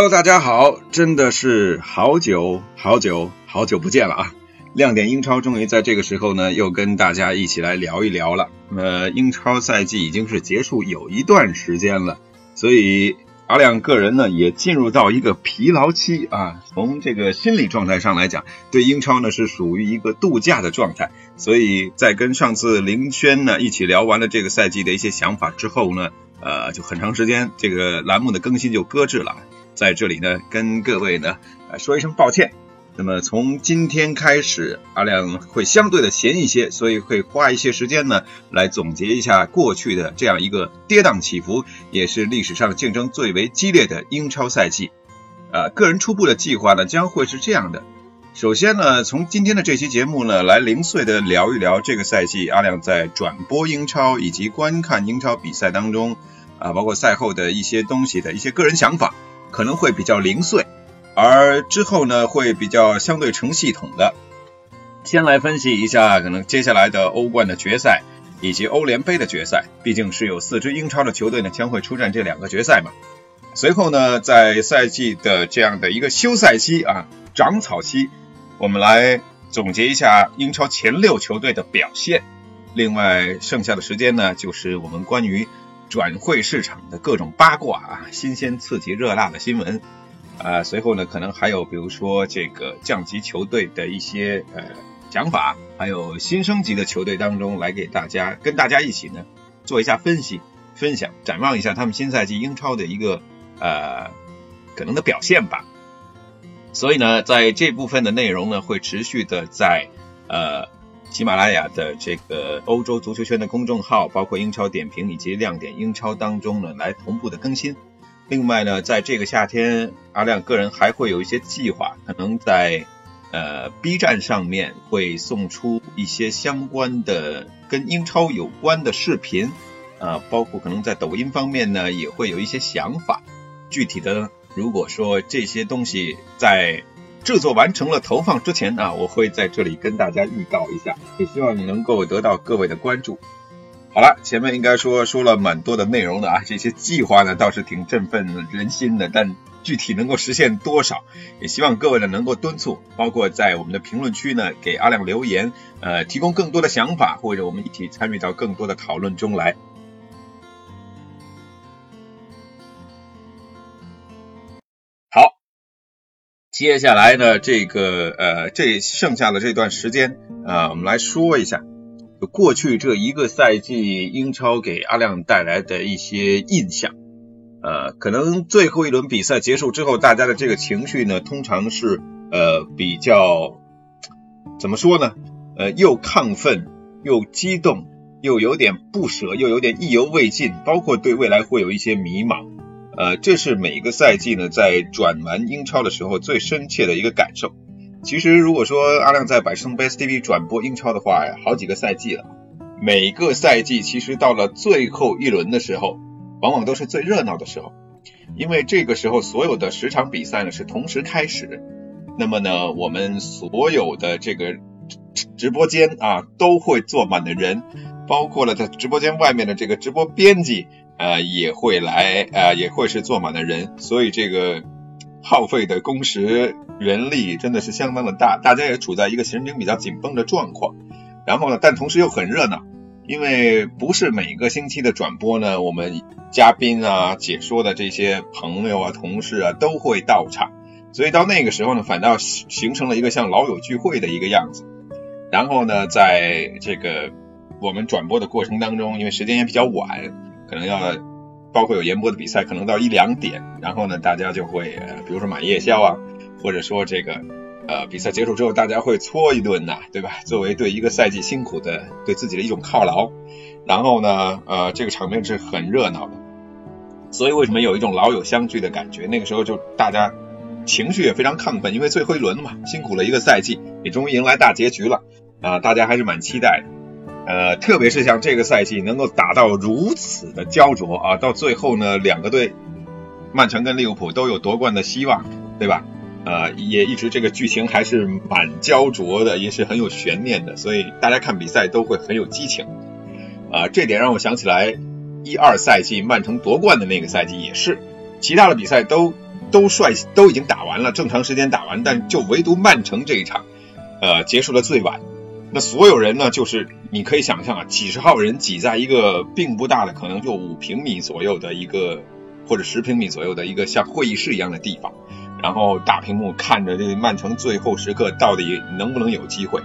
Hello，大家好，真的是好久好久好久不见了啊！亮点英超终于在这个时候呢，又跟大家一起来聊一聊了。呃，英超赛季已经是结束有一段时间了，所以阿亮个人呢也进入到一个疲劳期啊。从这个心理状态上来讲，对英超呢是属于一个度假的状态。所以在跟上次林轩呢一起聊完了这个赛季的一些想法之后呢，呃，就很长时间这个栏目的更新就搁置了。在这里呢，跟各位呢，说一声抱歉。那么从今天开始，阿亮会相对的闲一些，所以会花一些时间呢，来总结一下过去的这样一个跌宕起伏，也是历史上竞争最为激烈的英超赛季。啊，个人初步的计划呢，将会是这样的。首先呢，从今天的这期节目呢，来零碎的聊一聊这个赛季阿亮在转播英超以及观看英超比赛当中，啊，包括赛后的一些东西的一些个人想法。可能会比较零碎，而之后呢会比较相对成系统的。先来分析一下可能接下来的欧冠的决赛以及欧联杯的决赛，毕竟是有四支英超的球队呢将会出战这两个决赛嘛。随后呢，在赛季的这样的一个休赛期啊，长草期，我们来总结一下英超前六球队的表现。另外剩下的时间呢，就是我们关于。转会市场的各种八卦啊，新鲜刺激热辣的新闻啊，随后呢，可能还有比如说这个降级球队的一些呃讲法，还有新升级的球队当中来给大家跟大家一起呢做一下分析、分享、展望一下他们新赛季英超的一个呃可能的表现吧。所以呢，在这部分的内容呢，会持续的在呃。喜马拉雅的这个欧洲足球圈的公众号，包括英超点评以及亮点英超当中呢，来同步的更新。另外呢，在这个夏天，阿亮个人还会有一些计划，可能在呃 B 站上面会送出一些相关的跟英超有关的视频啊，包括可能在抖音方面呢，也会有一些想法。具体的，如果说这些东西在制作完成了投放之前啊，我会在这里跟大家预告一下，也希望你能够得到各位的关注。好了，前面应该说说了蛮多的内容的啊，这些计划呢倒是挺振奋人心的，但具体能够实现多少，也希望各位呢能够敦促，包括在我们的评论区呢给阿亮留言，呃，提供更多的想法，或者我们一起参与到更多的讨论中来。接下来呢，这个呃，这剩下的这段时间啊，我们来说一下，就过去这一个赛季英超给阿亮带来的一些印象。呃，可能最后一轮比赛结束之后，大家的这个情绪呢，通常是呃比较怎么说呢？呃，又亢奋，又激动，又有点不舍，又有点意犹未尽，包括对未来会有一些迷茫。呃，这是每一个赛季呢，在转完英超的时候最深切的一个感受。其实，如果说阿亮在百胜 Base TV 转播英超的话，好几个赛季了。每个赛季其实到了最后一轮的时候，往往都是最热闹的时候，因为这个时候所有的十场比赛呢是同时开始。那么呢，我们所有的这个直播间啊都会坐满的人，包括了在直播间外面的这个直播编辑。呃，也会来，呃，也会是坐满的人，所以这个耗费的工时、人力真的是相当的大，大家也处在一个神经比较紧绷的状况。然后呢，但同时又很热闹，因为不是每个星期的转播呢，我们嘉宾啊、解说的这些朋友啊、同事啊都会到场，所以到那个时候呢，反倒形成了一个像老友聚会的一个样子。然后呢，在这个我们转播的过程当中，因为时间也比较晚。可能要包括有延播的比赛，可能到一两点，然后呢，大家就会，比如说买夜宵啊，或者说这个，呃，比赛结束之后，大家会搓一顿呐，对吧？作为对一个赛季辛苦的对自己的一种犒劳，然后呢，呃，这个场面是很热闹的，所以为什么有一种老友相聚的感觉？那个时候就大家情绪也非常亢奋，因为最后一轮嘛，辛苦了一个赛季，也终于迎来大结局了啊，大家还是蛮期待的。呃，特别是像这个赛季能够打到如此的焦灼啊，到最后呢，两个队，曼城跟利物浦都有夺冠的希望，对吧？呃，也一直这个剧情还是蛮焦灼的，也是很有悬念的，所以大家看比赛都会很有激情。啊，这点让我想起来一二赛季曼城夺冠的那个赛季也是，其他的比赛都都率都已经打完了，正常时间打完，但就唯独曼城这一场，呃，结束的最晚。那所有人呢，就是你可以想象啊，几十号人挤在一个并不大的，可能就五平米左右的一个，或者十平米左右的一个像会议室一样的地方，然后大屏幕看着这曼城最后时刻到底能不能有机会，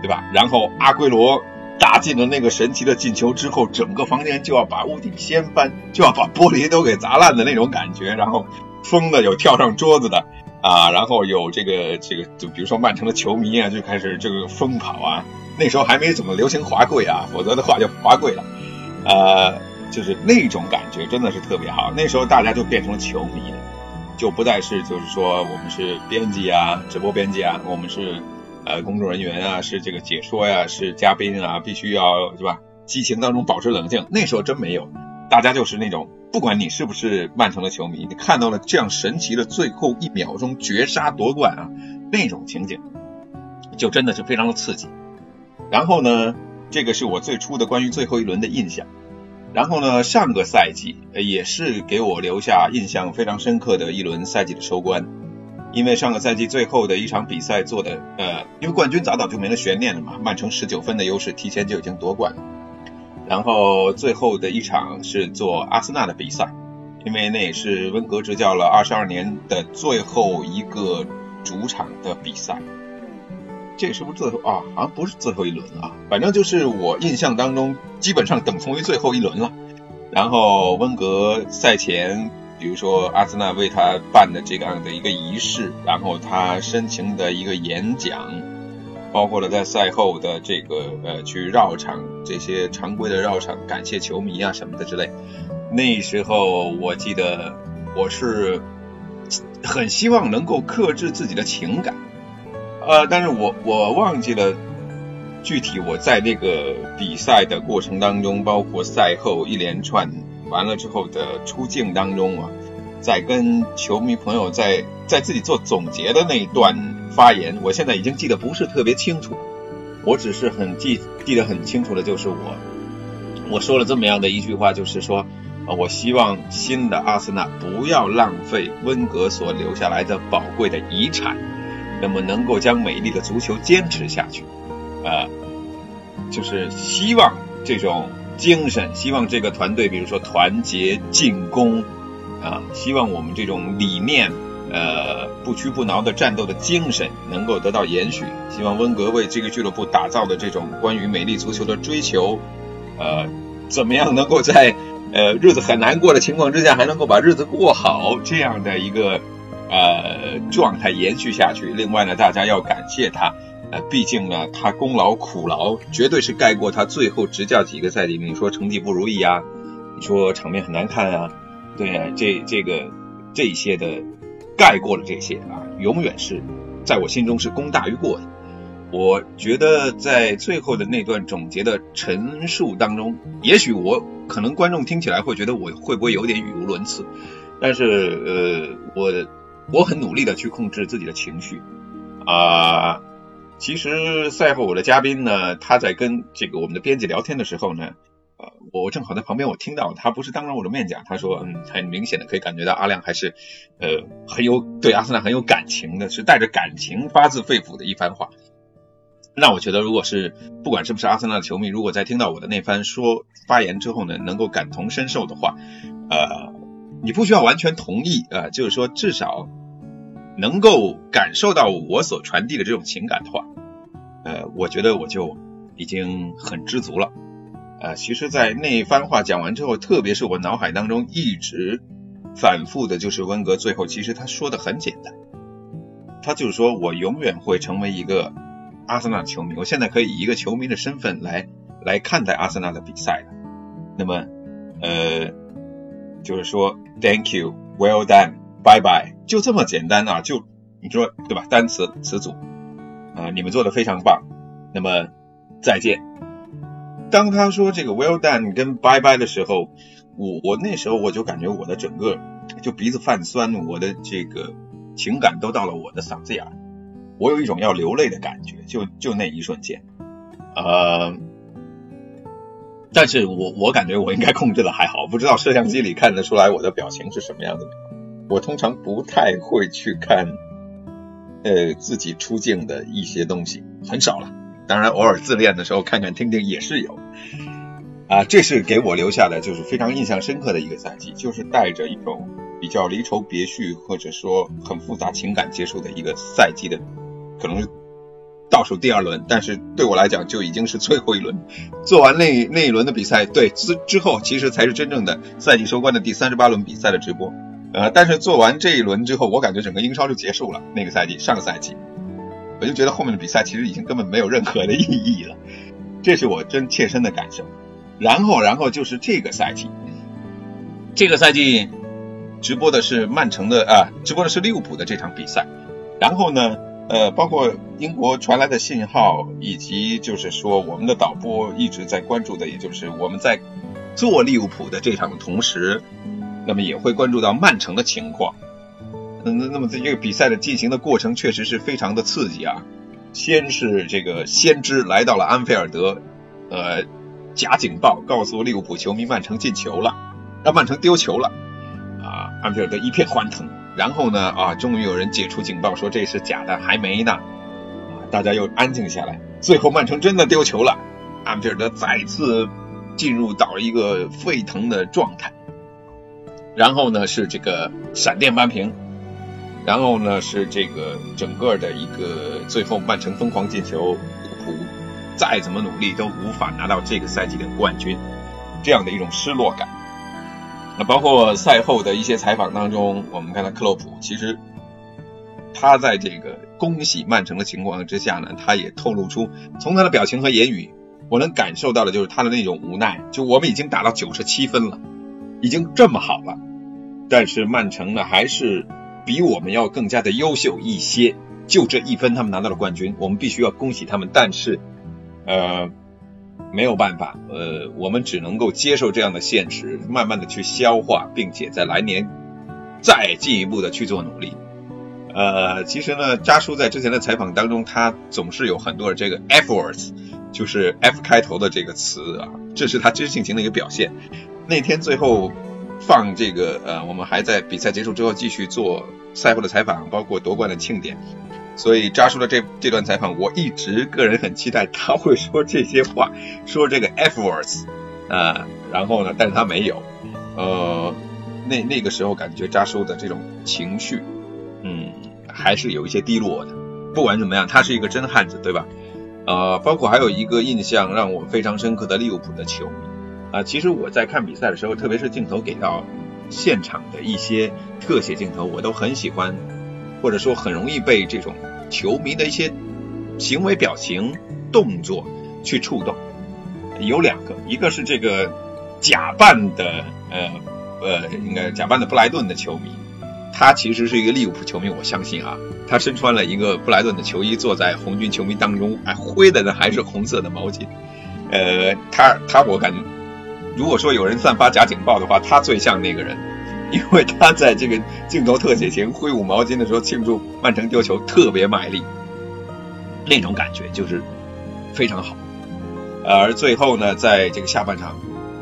对吧？然后阿圭罗打进了那个神奇的进球之后，整个房间就要把屋顶掀翻，就要把玻璃都给砸烂的那种感觉，然后疯的有跳上桌子的。啊，然后有这个这个，就比如说曼城的球迷啊，就开始这个疯跑啊。那时候还没怎么流行滑跪啊，否则的话就滑跪了。呃，就是那种感觉真的是特别好。那时候大家就变成了球迷，就不再是就是说我们是编辑啊，直播编辑啊，我们是呃工作人员啊，是这个解说呀，是嘉宾啊，必须要是吧？激情当中保持冷静。那时候真没有，大家就是那种。不管你是不是曼城的球迷，你看到了这样神奇的最后一秒钟绝杀夺冠啊，那种情景就真的是非常的刺激。然后呢，这个是我最初的关于最后一轮的印象。然后呢，上个赛季也是给我留下印象非常深刻的一轮赛季的收官，因为上个赛季最后的一场比赛做的，呃，因为冠军早早就没了悬念了嘛，曼城十九分的优势提前就已经夺冠了。然后最后的一场是做阿森纳的比赛，因为那也是温格执教了二十二年的最后一个主场的比赛。这是不是最后啊？好像不是最后一轮啊，反正就是我印象当中基本上等同于最后一轮了。然后温格赛前，比如说阿森纳为他办的这样的一个仪式，然后他深情的一个演讲。包括了在赛后的这个呃去绕场这些常规的绕场感谢球迷啊什么的之类，那时候我记得我是很希望能够克制自己的情感，呃，但是我我忘记了具体我在那个比赛的过程当中，包括赛后一连串完了之后的出镜当中啊，在跟球迷朋友在在自己做总结的那一段。发言，我现在已经记得不是特别清楚，我只是很记记得很清楚的，就是我我说了这么样的一句话，就是说，呃，我希望新的阿森纳不要浪费温格所留下来的宝贵的遗产，那么能够将美丽的足球坚持下去，呃，就是希望这种精神，希望这个团队，比如说团结进攻，啊，希望我们这种理念。呃，不屈不挠的战斗的精神能够得到延续。希望温格为这个俱乐部打造的这种关于美丽足球的追求，呃，怎么样能够在呃日子很难过的情况之下，还能够把日子过好这样的一个呃状态延续下去。另外呢，大家要感谢他，呃，毕竟呢，他功劳苦劳绝对是盖过他最后执教几个赛季。你说成绩不如意啊，你说场面很难看啊，对啊，这这个这些的。盖过了这些啊，永远是在我心中是功大于过的。我觉得在最后的那段总结的陈述当中，也许我可能观众听起来会觉得我会不会有点语无伦次，但是呃，我我很努力的去控制自己的情绪啊。其实赛后我的嘉宾呢，他在跟这个我们的编辑聊天的时候呢。我正好在旁边，我听到他不是当着我的面讲，他说，嗯，很明显的可以感觉到阿亮还是，呃，很有对阿森纳很有感情的，是带着感情发自肺腑的一番话。那我觉得，如果是不管是不是阿森纳的球迷，如果在听到我的那番说发言之后呢，能够感同身受的话，呃，你不需要完全同意啊，就是说至少能够感受到我所传递的这种情感的话，呃，我觉得我就已经很知足了。呃，其实，在那一番话讲完之后，特别是我脑海当中一直反复的，就是温格最后，其实他说的很简单，他就是说我永远会成为一个阿森纳球迷，我现在可以以一个球迷的身份来来看待阿森纳的比赛了。那么，呃，就是说，Thank you，Well done，Bye bye，就这么简单啊，就你说对吧？单词词组啊，你们做的非常棒。那么，再见。当他说这个 well done 跟 bye bye 的时候，我我那时候我就感觉我的整个就鼻子泛酸，我的这个情感都到了我的嗓子眼儿，我有一种要流泪的感觉，就就那一瞬间，呃，但是我我感觉我应该控制的还好，不知道摄像机里看得出来我的表情是什么样的。我通常不太会去看，呃，自己出镜的一些东西，很少了。当然，偶尔自恋的时候看看听听也是有。啊，这是给我留下的就是非常印象深刻的一个赛季，就是带着一种比较离愁别绪或者说很复杂情感结束的一个赛季的，可能是倒数第二轮，但是对我来讲就已经是最后一轮。做完那那一轮的比赛，对之之后其实才是真正的赛季收官的第三十八轮比赛的直播。呃，但是做完这一轮之后，我感觉整个英超就结束了。那个赛季，上个赛季，我就觉得后面的比赛其实已经根本没有任何的意义了，这是我真切身的感受。然后，然后就是这个赛季，这个赛季直播的是曼城的啊，直播的是利物浦的这场比赛。然后呢，呃，包括英国传来的信号，以及就是说我们的导播一直在关注的，也就是我们在做利物浦的这场的同时，那么也会关注到曼城的情况。那那么在这个比赛的进行的过程确实是非常的刺激啊。先是这个先知来到了安菲尔德，呃。假警报告诉利物浦球迷，曼城进球了，让曼城丢球了，啊，安菲尔德一片欢腾。然后呢，啊，终于有人解除警报，说这是假的，还没呢，啊，大家又安静下来。最后曼城真的丢球了，安菲尔德再次进入到一个沸腾的状态。然后呢，是这个闪电扳平，然后呢，是这个整个的一个最后曼城疯狂进球，利物浦。再怎么努力都无法拿到这个赛季的冠军，这样的一种失落感。那包括赛后的一些采访当中，我们看到克洛普，其实他在这个恭喜曼城的情况之下呢，他也透露出从他的表情和言语，我能感受到的就是他的那种无奈。就我们已经打到九十七分了，已经这么好了，但是曼城呢还是比我们要更加的优秀一些。就这一分，他们拿到了冠军，我们必须要恭喜他们。但是。呃，没有办法，呃，我们只能够接受这样的现实，慢慢的去消化，并且在来年再进一步的去做努力。呃，其实呢，扎叔在之前的采访当中，他总是有很多的这个 efforts，就是 F 开头的这个词啊，这是他真性情的一个表现。那天最后放这个，呃，我们还在比赛结束之后继续做赛后的采访，包括夺冠的庆典。所以扎叔的这这段采访，我一直个人很期待他会说这些话，说这个 F words 啊，然后呢，但是他没有，呃，那那个时候感觉扎叔的这种情绪，嗯，还是有一些低落的。不管怎么样，他是一个真汉子，对吧？呃，包括还有一个印象让我非常深刻的利物浦的球迷啊，其实我在看比赛的时候，特别是镜头给到现场的一些特写镜头，我都很喜欢。或者说很容易被这种球迷的一些行为、表情、动作去触动。有两个，一个是这个假扮的呃呃，应该假扮的布莱顿的球迷，他其实是一个利物浦球迷，我相信啊，他身穿了一个布莱顿的球衣，坐在红军球迷当中，哎，挥的呢还是红色的毛巾。呃，他他我感觉，如果说有人散发假警报的话，他最像那个人。因为他在这个镜头特写前挥舞毛巾的时候庆祝曼城丢球特别卖力，那种感觉就是非常好。而最后呢，在这个下半场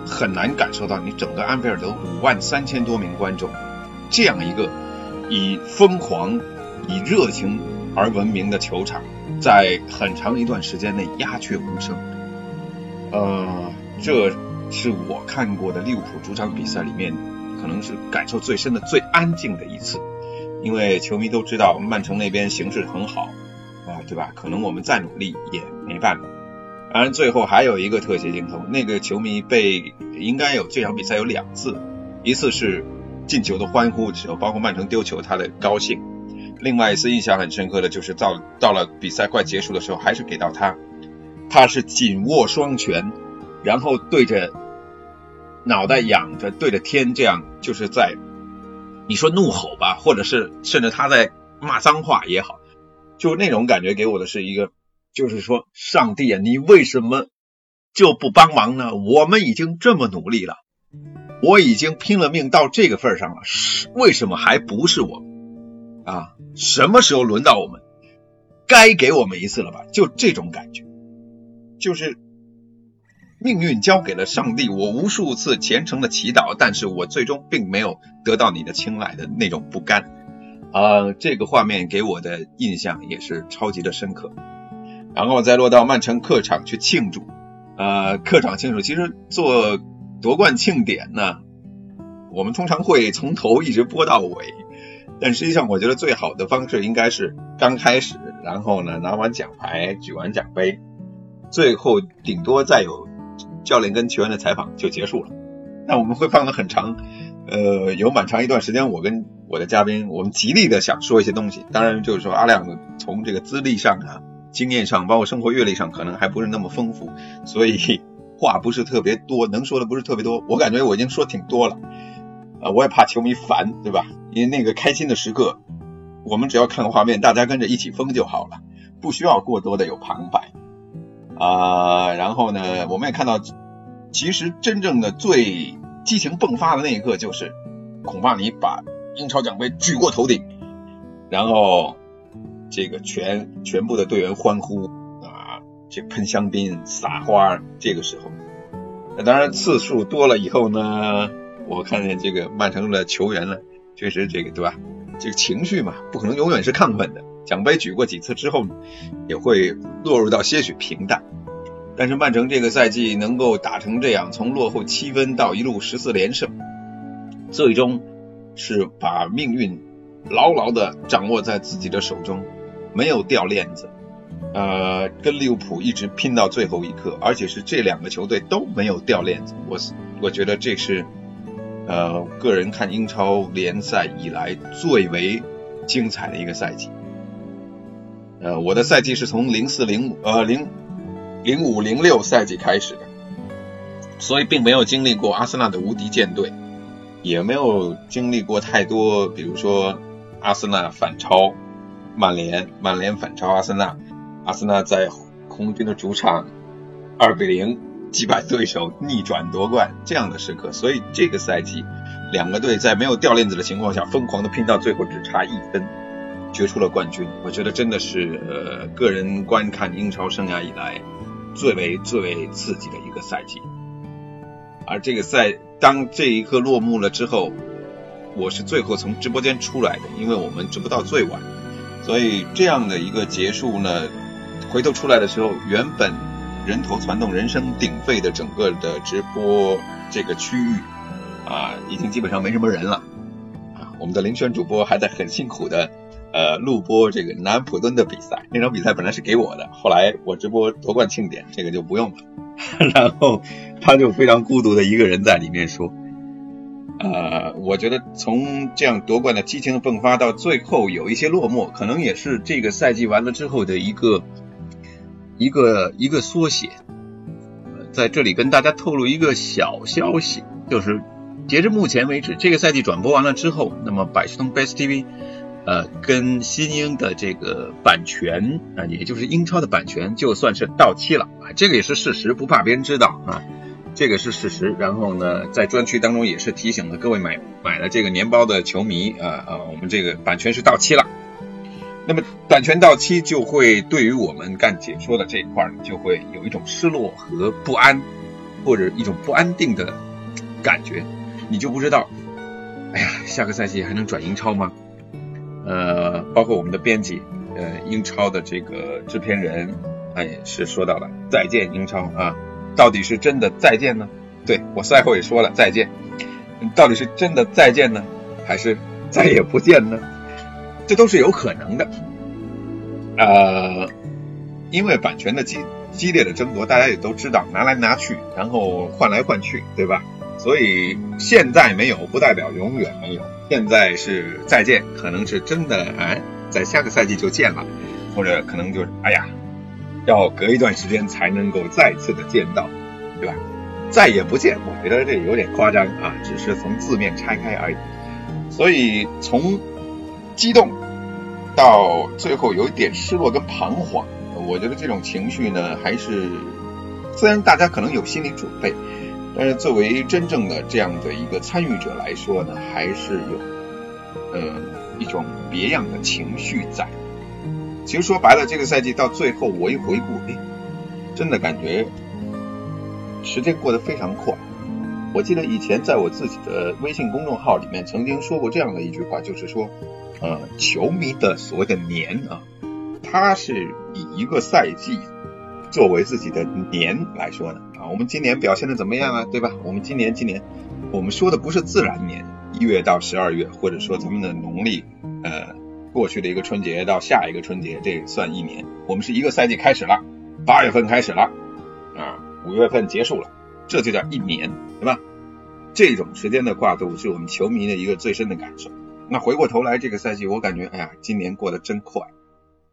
很难感受到你整个安菲尔德五万三千多名观众这样一个以疯狂、以热情而闻名的球场，在很长一段时间内鸦雀无声。呃，这是我看过的利物浦主场比赛里面。可能是感受最深的、最安静的一次，因为球迷都知道曼城那边形势很好啊，对吧？可能我们再努力也没办法。当然，最后还有一个特写镜头，那个球迷被应该有这场比赛有两次，一次是进球的欢呼的时候，包括曼城丢球他的高兴；另外一次印象很深刻的就是到到了比赛快结束的时候，还是给到他，他是紧握双拳，然后对着。脑袋仰着对着天，这样就是在你说怒吼吧，或者是甚至他在骂脏话也好，就那种感觉给我的是一个，就是说上帝啊，你为什么就不帮忙呢？我们已经这么努力了，我已经拼了命到这个份上了，为什么还不是我啊？什么时候轮到我们？该给我们一次了吧？就这种感觉，就是命运交给了上帝，我无数次虔诚的祈祷，但是我最终并没有得到你的青睐的那种不甘。啊，这个画面给我的印象也是超级的深刻。然后再落到曼城客场去庆祝，呃，客场庆祝，其实做夺冠庆典呢，我们通常会从头一直播到尾，但实际上我觉得最好的方式应该是刚开始，然后呢拿完奖牌，举完奖杯，最后顶多再有教练跟球员的采访就结束了。那我们会放的很长，呃，有蛮长一段时间，我跟我的嘉宾，我们极力的想说一些东西。当然就是说阿亮从这个资历上啊。经验上，包括生活阅历上，可能还不是那么丰富，所以话不是特别多，能说的不是特别多。我感觉我已经说挺多了，啊，我也怕球迷烦，对吧？因为那个开心的时刻，我们只要看个画面，大家跟着一起疯就好了，不需要过多的有旁白啊。然后呢，我们也看到，其实真正的最激情迸发的那一刻，就是孔帕尼把英超奖杯举过头顶，然后。这个全全部的队员欢呼啊，这喷香槟、撒花，这个时候，那当然次数多了以后呢，我看见这个曼城的球员呢，确实这个对吧？这个情绪嘛，不可能永远是亢奋的。奖杯举过几次之后呢，也会落入到些许平淡。但是曼城这个赛季能够打成这样，从落后七分到一路十四连胜，最终是把命运牢牢的掌握在自己的手中。没有掉链子，呃，跟利物浦一直拼到最后一刻，而且是这两个球队都没有掉链子。我我觉得这是呃个人看英超联赛以来最为精彩的一个赛季。呃，我的赛季是从零四零五呃零零五零六赛季开始的，所以并没有经历过阿森纳的无敌舰队，也没有经历过太多，比如说阿森纳反超。曼联，曼联反超阿森纳，阿森纳在红军的主场二比零击败对手，逆转夺冠这样的时刻。所以这个赛季，两个队在没有掉链子的情况下，疯狂的拼到最后，只差一分，决出了冠军。我觉得真的是呃，个人观看英超生涯以来最为最为刺激的一个赛季。而这个赛，当这一刻落幕了之后，我是最后从直播间出来的，因为我们直播到最晚。所以这样的一个结束呢，回头出来的时候，原本人头攒动、人声鼎沸的整个的直播这个区域啊，已经基本上没什么人了啊。我们的林轩主播还在很辛苦的呃录播这个南普敦的比赛，那场比赛本来是给我的，后来我直播夺冠庆典，这个就不用了。然后他就非常孤独的一个人在里面说。呃，我觉得从这样夺冠的激情迸发到最后有一些落寞，可能也是这个赛季完了之后的一个一个一个缩写。在这里跟大家透露一个小消息，就是截至目前为止，这个赛季转播完了之后，那么百事通 Best TV 呃跟新英的这个版权啊，也就是英超的版权，就算是到期了啊，这个也是事实，不怕别人知道啊。这个是事实，然后呢，在专区当中也是提醒了各位买买了这个年包的球迷啊啊，我们这个版权是到期了。那么版权到期就会对于我们干解说的这一块就会有一种失落和不安，或者一种不安定的感觉，你就不知道，哎呀，下个赛季还能转英超吗？呃，包括我们的编辑，呃，英超的这个制片人，他也是说到了再见英超啊。到底是真的再见呢？对我赛后也说了再见，到底是真的再见呢，还是再也不见呢？这都是有可能的。呃，因为版权的激激烈的争夺，大家也都知道，拿来拿去，然后换来换去，对吧？所以现在没有不代表永远没有，现在是再见，可能是真的哎，在下个赛季就见了，或者可能就是哎呀。要隔一段时间才能够再次的见到，对吧？再也不见，我觉得这有点夸张啊，只是从字面拆开而已。所以从激动到最后有一点失落跟彷徨，我觉得这种情绪呢，还是虽然大家可能有心理准备，但是作为真正的这样的一个参与者来说呢，还是有呃一种别样的情绪在。其实说白了，这个赛季到最后，我一回顾，哎，真的感觉时间过得非常快。我记得以前在我自己的微信公众号里面曾经说过这样的一句话，就是说，呃，球迷的所谓的年啊，他是以一个赛季作为自己的年来说的。我们今年表现的怎么样啊？对吧？我们今年今年我们说的不是自然年，一月到十二月，或者说咱们的农历呃过去的一个春节到下一个春节，这算一年。我们是一个赛季开始了，八月份开始了啊，五月份结束了。这就叫一年，对吧？这种时间的跨度是我们球迷的一个最深的感受。那回过头来，这个赛季我感觉，哎呀，今年过得真快。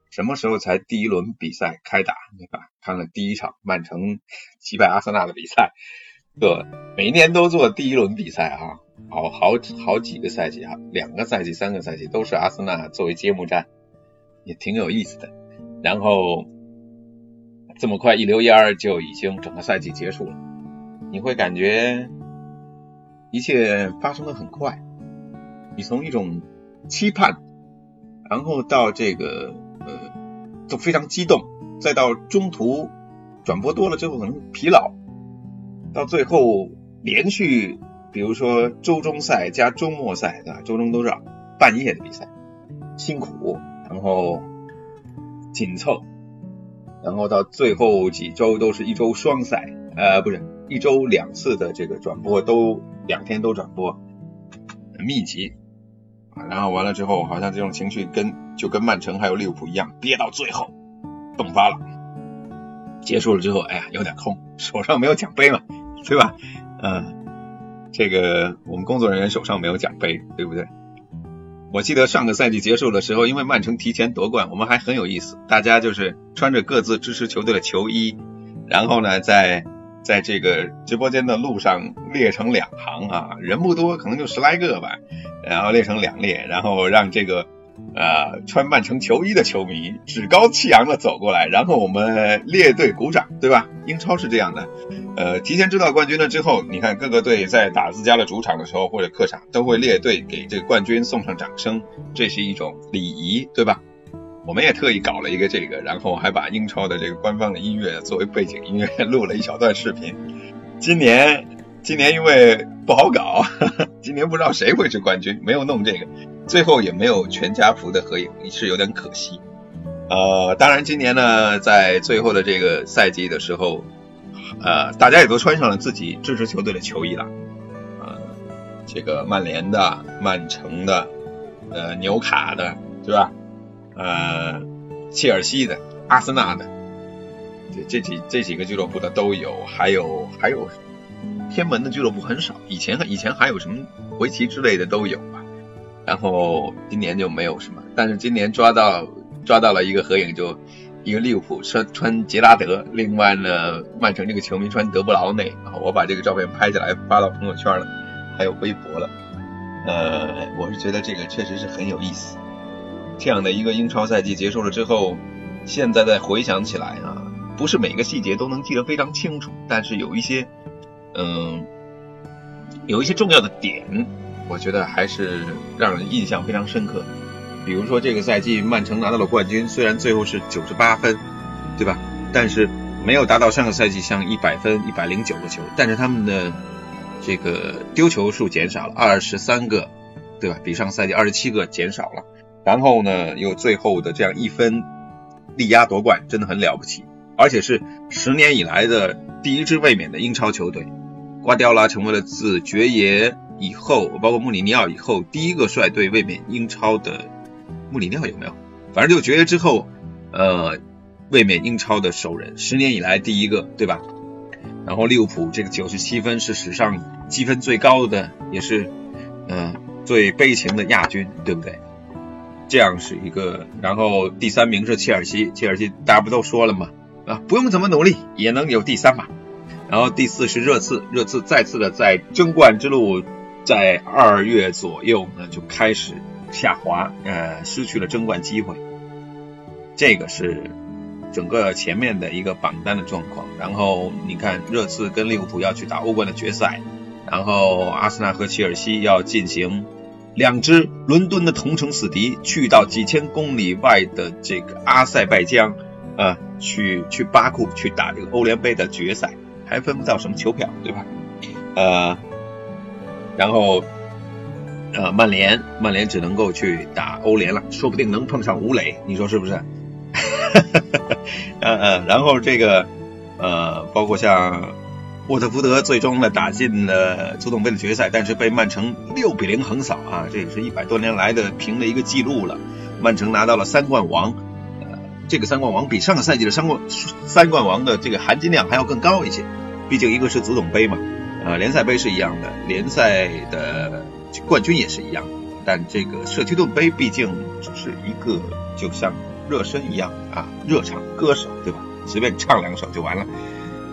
什么时候才第一轮比赛开打，对吧？看了第一场曼城击败阿森纳的比赛，对，每一年都做第一轮比赛啊，好好好几个赛季啊，两个赛季、三个赛季都是阿森纳作为揭幕战，也挺有意思的。然后这么快一溜烟儿就已经整个赛季结束了。你会感觉一切发生的很快，你从一种期盼，然后到这个都非常激动，再到中途转播多了之后可能疲劳，到最后连续比如说周中赛加周末赛对吧？周中都是半夜的比赛，辛苦，然后紧凑，然后到最后几周都是一周双赛，呃不是。一周两次的这个转播都两天都转播，很密集，然后完了之后，好像这种情绪跟就跟曼城还有利物浦一样，憋到最后迸发了。结束了之后，哎呀，有点空，手上没有奖杯嘛，对吧？嗯，这个我们工作人员手上没有奖杯，对不对？我记得上个赛季结束的时候，因为曼城提前夺冠，我们还很有意思，大家就是穿着各自支持球队的球衣，然后呢，在在这个直播间的路上列成两行啊，人不多，可能就十来个吧，然后列成两列，然后让这个呃穿曼城球衣的球迷趾高气扬的走过来，然后我们列队鼓掌，对吧？英超是这样的，呃，提前知道冠军了之后，你看各个队在打自家的主场的时候或者客场，都会列队给这个冠军送上掌声，这是一种礼仪，对吧？我们也特意搞了一个这个，然后还把英超的这个官方的音乐作为背景音乐录了一小段视频。今年，今年因为不好搞，今年不知道谁会是冠军，没有弄这个，最后也没有全家福的合影，是有点可惜。呃，当然今年呢，在最后的这个赛季的时候，呃，大家也都穿上了自己支持球队的球衣了，呃，这个曼联的、曼城的、呃，纽卡的，对吧？呃，切尔西的、阿森纳的，这这几这几个俱乐部的都有，还有还有天门的俱乐部很少，以前以前还有什么围棋之类的都有吧，然后今年就没有什么，但是今年抓到抓到了一个合影，就一个利物浦穿穿杰拉德，另外呢曼城这个球迷穿德布劳内，我把这个照片拍下来发到朋友圈了，还有微博了，呃，我是觉得这个确实是很有意思。这样的一个英超赛季结束了之后，现在再回想起来啊，不是每个细节都能记得非常清楚，但是有一些，嗯，有一些重要的点，我觉得还是让人印象非常深刻。比如说这个赛季曼城拿到了冠军，虽然最后是九十八分，对吧？但是没有达到上个赛季像一百分、一百零九个球，但是他们的这个丢球数减少了二十三个，对吧？比上赛季二十七个减少了。然后呢，又最后的这样一分力压夺冠，真的很了不起，而且是十年以来的第一支卫冕的英超球队。瓜迪奥拉成为了自爵爷以后，包括穆里尼奥以后第一个率队卫冕英超的。穆里尼奥有没有？反正就爵爷之后，呃，卫冕英超的首人，十年以来第一个，对吧？然后利物浦这个九十七分是史上积分最高的，也是嗯最悲情的亚军，对不对？这样是一个，然后第三名是切尔西，切尔西大家不都说了吗？啊，不用怎么努力也能有第三嘛。然后第四是热刺，热刺再次的在争冠之路，在二月左右呢就开始下滑，呃，失去了争冠机会。这个是整个前面的一个榜单的状况。然后你看，热刺跟利物浦要去打欧冠的决赛，然后阿森纳和切尔西要进行。两支伦敦的同城死敌去到几千公里外的这个阿塞拜疆，啊，去去巴库去打这个欧联杯的决赛，还分不到什么球票，对吧？呃，然后呃，曼联曼联只能够去打欧联了，说不定能碰上吴磊，你说是不是？呃呃，然后这个呃，包括像沃特福德最终呢打进了足总杯的决赛，但是被曼城六比零横扫啊，这也是一百多年来的平的一个记录了。曼城拿到了三冠王，呃，这个三冠王比上个赛季的三冠三冠王的这个含金量还要更高一些，毕竟一个是足总杯嘛，呃，联赛杯是一样的，联赛的冠军也是一样，但这个社区盾杯毕竟只是一个，就像。热身一样啊，热场歌手对吧？随便唱两首就完了。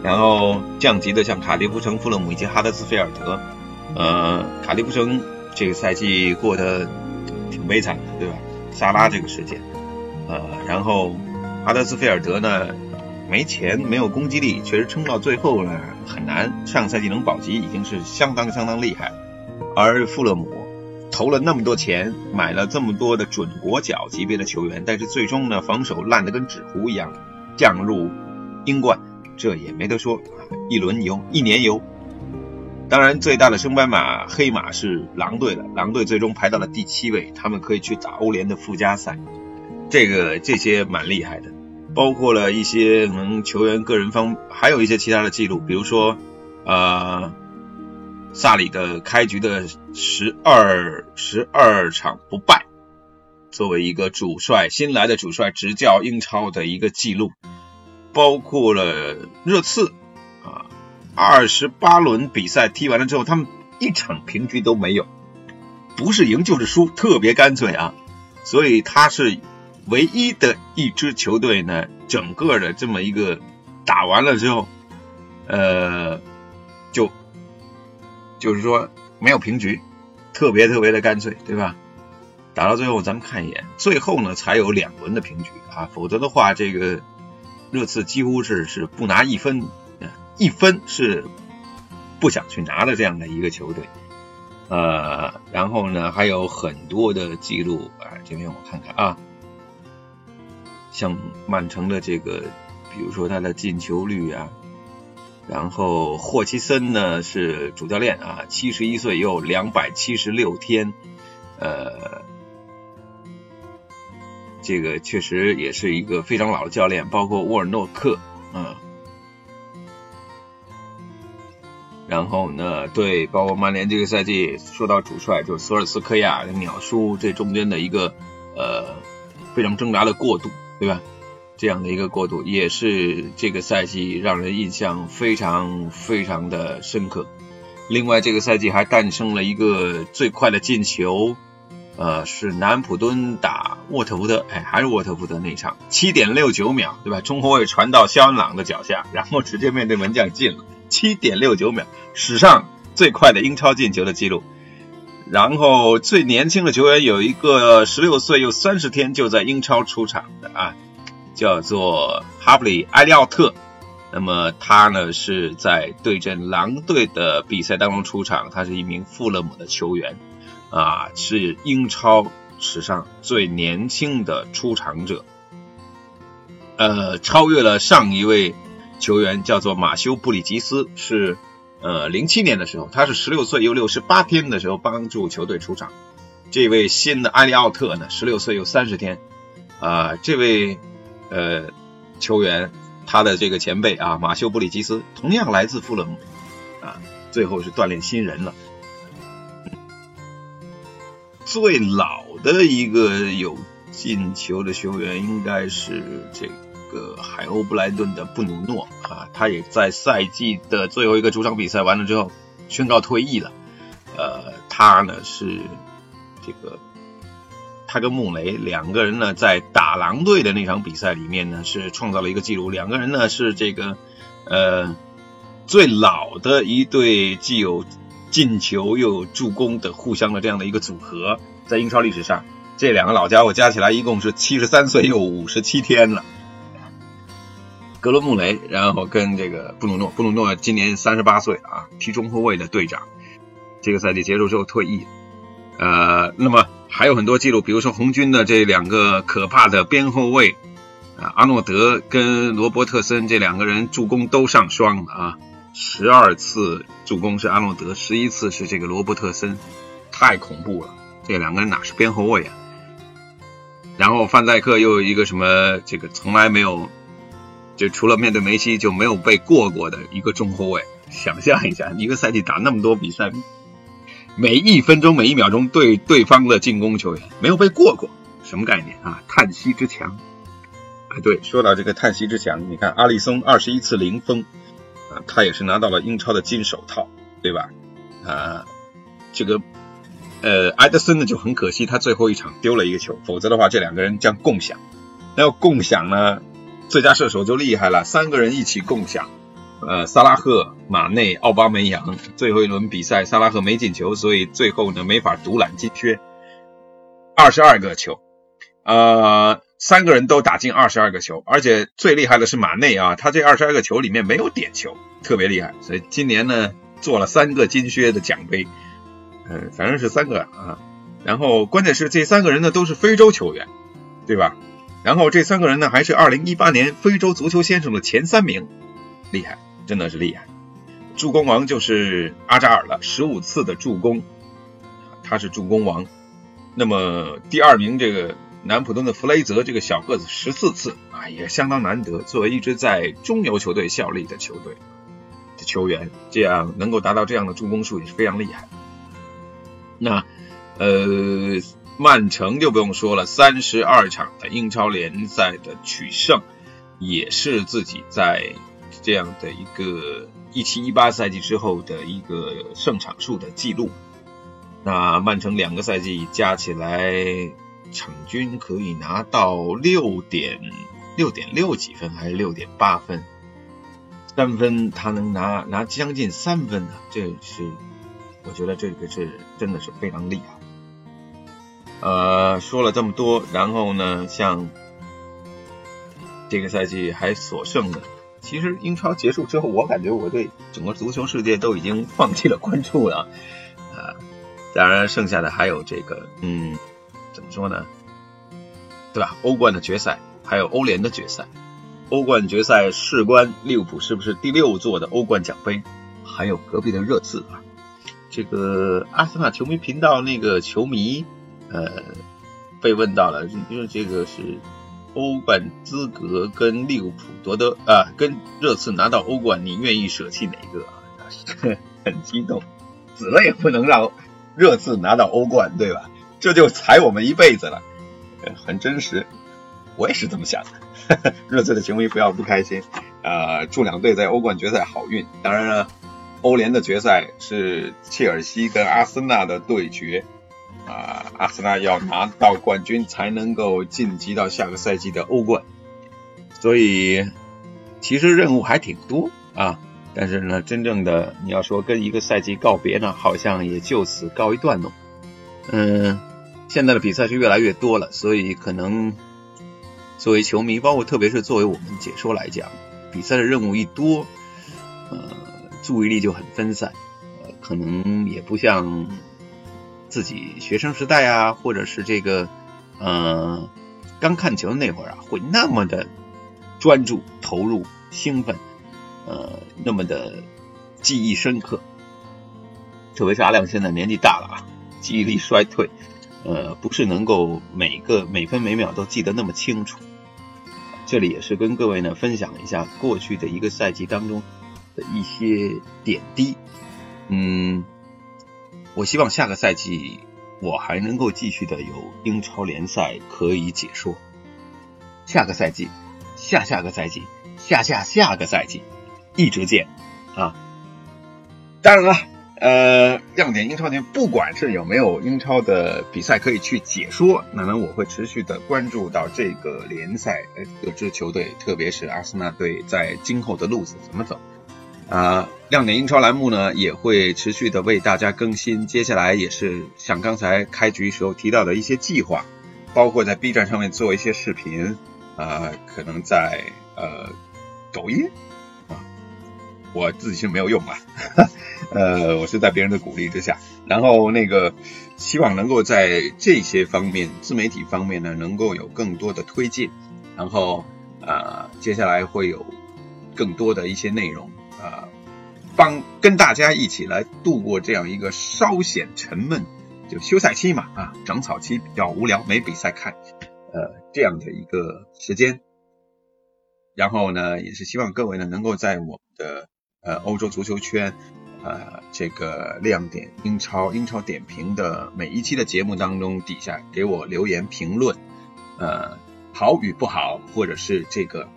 然后降级的像卡迪夫城、富勒姆以及哈德斯菲尔德。呃，卡迪夫城这个赛季过得挺悲惨的，对吧？萨拉这个事件。呃，然后哈德斯菲尔德呢，没钱，没有攻击力，确实撑到最后呢很难。上赛季能保级已经是相当相当厉害。而富勒姆。投了那么多钱，买了这么多的准国脚级别的球员，但是最终呢，防守烂得跟纸糊一样，降入英冠，这也没得说啊，一轮游，一年游。当然，最大的升班马黑马是狼队了，狼队最终排到了第七位，他们可以去打欧联的附加赛，这个这些蛮厉害的，包括了一些可能球员个人方，还有一些其他的记录，比如说，呃。萨里的开局的十二十二场不败，作为一个主帅新来的主帅执教英超的一个记录，包括了热刺啊，二十八轮比赛踢完了之后，他们一场平局都没有，不是赢就是输，特别干脆啊，所以他是唯一的一支球队呢，整个的这么一个打完了之后，呃，就。就是说没有平局，特别特别的干脆，对吧？打到最后，咱们看一眼，最后呢才有两轮的平局啊，否则的话，这个热刺几乎是是不拿一分，一分是不想去拿的这样的一个球队。呃，然后呢还有很多的记录啊，这边我看看啊，像曼城的这个，比如说他的进球率啊。然后霍奇森呢是主教练啊，七十一岁又两百七十六天，呃，这个确实也是一个非常老的教练，包括沃尔诺克，嗯，然后呢，对，包括曼联这个赛季说到主帅，就是索尔斯克亚鸟叔这中间的一个呃非常挣扎的过渡，对吧？这样的一个过渡也是这个赛季让人印象非常非常的深刻。另外，这个赛季还诞生了一个最快的进球，呃，是南普敦打沃特福德，哎，还是沃特福德那场，七点六九秒，对吧？中后卫传到肖恩朗的脚下，然后直接面对门将进了，七点六九秒，史上最快的英超进球的记录。然后最年轻的球员有一个十六岁又三十天就在英超出场的啊。叫做哈布里埃利奥特，那么他呢是在对阵狼队的比赛当中出场，他是一名富勒姆的球员，啊，是英超史上最年轻的出场者，呃，超越了上一位球员叫做马修布里吉斯，是呃零七年的时候，他是十六岁又六十八天的时候帮助球队出场，这位新的埃利奥特呢，十六岁又三十天，啊，这位。呃，球员他的这个前辈啊，马修布里吉斯同样来自富勒姆啊，最后是锻炼新人了。最老的一个有进球的球员应该是这个海鸥布莱顿的布鲁诺啊，他也在赛季的最后一个主场比赛完了之后宣告退役了。呃，他呢是这个。他跟穆雷两个人呢，在打狼队的那场比赛里面呢，是创造了一个记录。两个人呢是这个呃最老的一对既有进球又有助攻的互相的这样的一个组合，在英超历史上，这两个老家伙加起来一共是七十三岁又五十七天了。格罗穆雷，然后跟这个布鲁诺，布鲁诺今年三十八岁啊，踢中后卫的队长，这个赛季结束之后退役。呃，那么。还有很多记录，比如说红军的这两个可怕的边后卫啊，阿诺德跟罗伯特森这两个人助攻都上双啊，十二次助攻是阿诺德，十一次是这个罗伯特森，太恐怖了。这两个人哪是边后卫啊？然后范戴克又有一个什么，这个从来没有，就除了面对梅西就没有被过过的一个中后卫。想象一下，一个赛季打那么多比赛，每一分钟每一秒钟对对方的进攻球员没有被过过，什么概念啊？叹息之墙。哎，对，说到这个叹息之墙，你看阿里松二十一次零封他也是拿到了英超的金手套，对吧？啊，这个。呃，埃德森呢就很可惜，他最后一场丢了一个球，否则的话，这两个人将共享。那要共享呢，最佳射手就厉害了，三个人一起共享。呃，萨拉赫、马内、奥巴梅扬，最后一轮比赛，萨拉赫没进球，所以最后呢没法独揽金靴。二十二个球，呃，三个人都打进二十二个球，而且最厉害的是马内啊，他这二十二个球里面没有点球，特别厉害，所以今年呢做了三个金靴的奖杯。嗯，反正是三个啊，然后关键是这三个人呢都是非洲球员，对吧？然后这三个人呢还是二零一八年非洲足球先生的前三名，厉害，真的是厉害。助攻王就是阿扎尔了，十五次的助攻，他是助攻王。那么第二名这个南普敦的弗雷泽，这个小个子十四次啊，也相当难得。作为一支在中游球队效力的球队的球员，这样能够达到这样的助攻数也是非常厉害。那，呃，曼城就不用说了，三十二场的英超联赛的取胜，也是自己在这样的一个一七一八赛季之后的一个胜场数的记录。那曼城两个赛季加起来，场均可以拿到六点六点六几分，还是六点八分？三分他能拿拿将近三分呢，这是。我觉得这个是真的是非常厉害。呃，说了这么多，然后呢，像这个赛季还所剩的，其实英超结束之后，我感觉我对整个足球世界都已经放弃了关注了。啊，当然剩下的还有这个，嗯，怎么说呢？对吧？欧冠的决赛，还有欧联的决赛。欧冠决赛事关利物浦是不是第六座的欧冠奖杯？还有隔壁的热刺啊。这个阿森纳球迷频道那个球迷，呃，被问到了，因为这个是欧冠资格跟利物浦夺得啊，跟热刺拿到欧冠，你愿意舍弃哪一个啊？很激动，死了也不能让热刺拿到欧冠，对吧？这就踩我们一辈子了，很真实，我也是这么想的。热刺的球迷不要不开心啊！祝两队在欧冠决赛好运。当然了。欧联的决赛是切尔西跟阿森纳的对决，啊，阿森纳要拿到冠军才能够晋级到下个赛季的欧冠，所以其实任务还挺多啊。但是呢，真正的你要说跟一个赛季告别呢，好像也就此告一段落。嗯，现在的比赛是越来越多了，所以可能作为球迷，包括特别是作为我们解说来讲，比赛的任务一多，呃。注意力就很分散，呃，可能也不像自己学生时代啊，或者是这个，呃，刚看球那会儿啊，会那么的专注、投入、兴奋，呃，那么的记忆深刻。特别是阿亮现在年纪大了啊，记忆力衰退，呃，不是能够每个每分每秒都记得那么清楚。这里也是跟各位呢分享一下过去的一个赛季当中。的一些点滴，嗯，我希望下个赛季我还能够继续的有英超联赛可以解说。下个赛季，下下个赛季，下下下个赛季，一直见啊！当然了，呃，亮点英超年，不管是有没有英超的比赛可以去解说，那么我会持续的关注到这个联赛各支球队，特别是阿森纳队在今后的路子怎么走。啊，亮点英超栏目呢也会持续的为大家更新。接下来也是像刚才开局时候提到的一些计划，包括在 B 站上面做一些视频，啊，可能在呃抖音，我自己是没有用啊，呃，我是在别人的鼓励之下，然后那个希望能够在这些方面自媒体方面呢能够有更多的推进，然后啊，接下来会有更多的一些内容。啊，帮跟大家一起来度过这样一个稍显沉闷，就休赛期嘛啊，长草期比较无聊，没比赛看，呃，这样的一个时间。然后呢，也是希望各位呢能够在我们的呃欧洲足球圈，呃这个亮点英超英超点评的每一期的节目当中底下给我留言评论，呃好与不好，或者是这个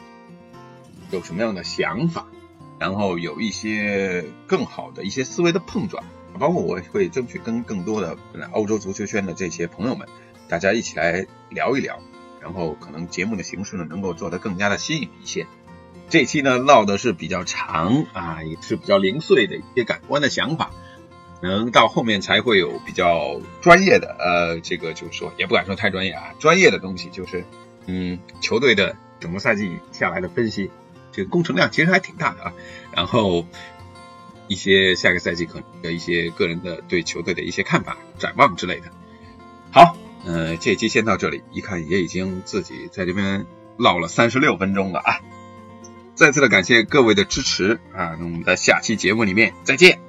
有什么样的想法，然后有一些更好的一些思维的碰撞，包括我会争取跟更多的欧洲足球圈的这些朋友们，大家一起来聊一聊。然后可能节目的形式呢，能够做得更加的新颖一些。这期呢唠的是比较长啊，也是比较零碎的一些感官的想法，能到后面才会有比较专业的，呃，这个就是说也不敢说太专业啊，专业的东西就是，嗯，球队的整个赛季下来的分析，这个工程量其实还挺大的啊。然后一些下个赛季可能的一些个人的对球队的一些看法、展望之类的。好。呃，这期先到这里，一看也已经自己在这边唠了三十六分钟了啊！再次的感谢各位的支持啊，那我们在下期节目里面再见。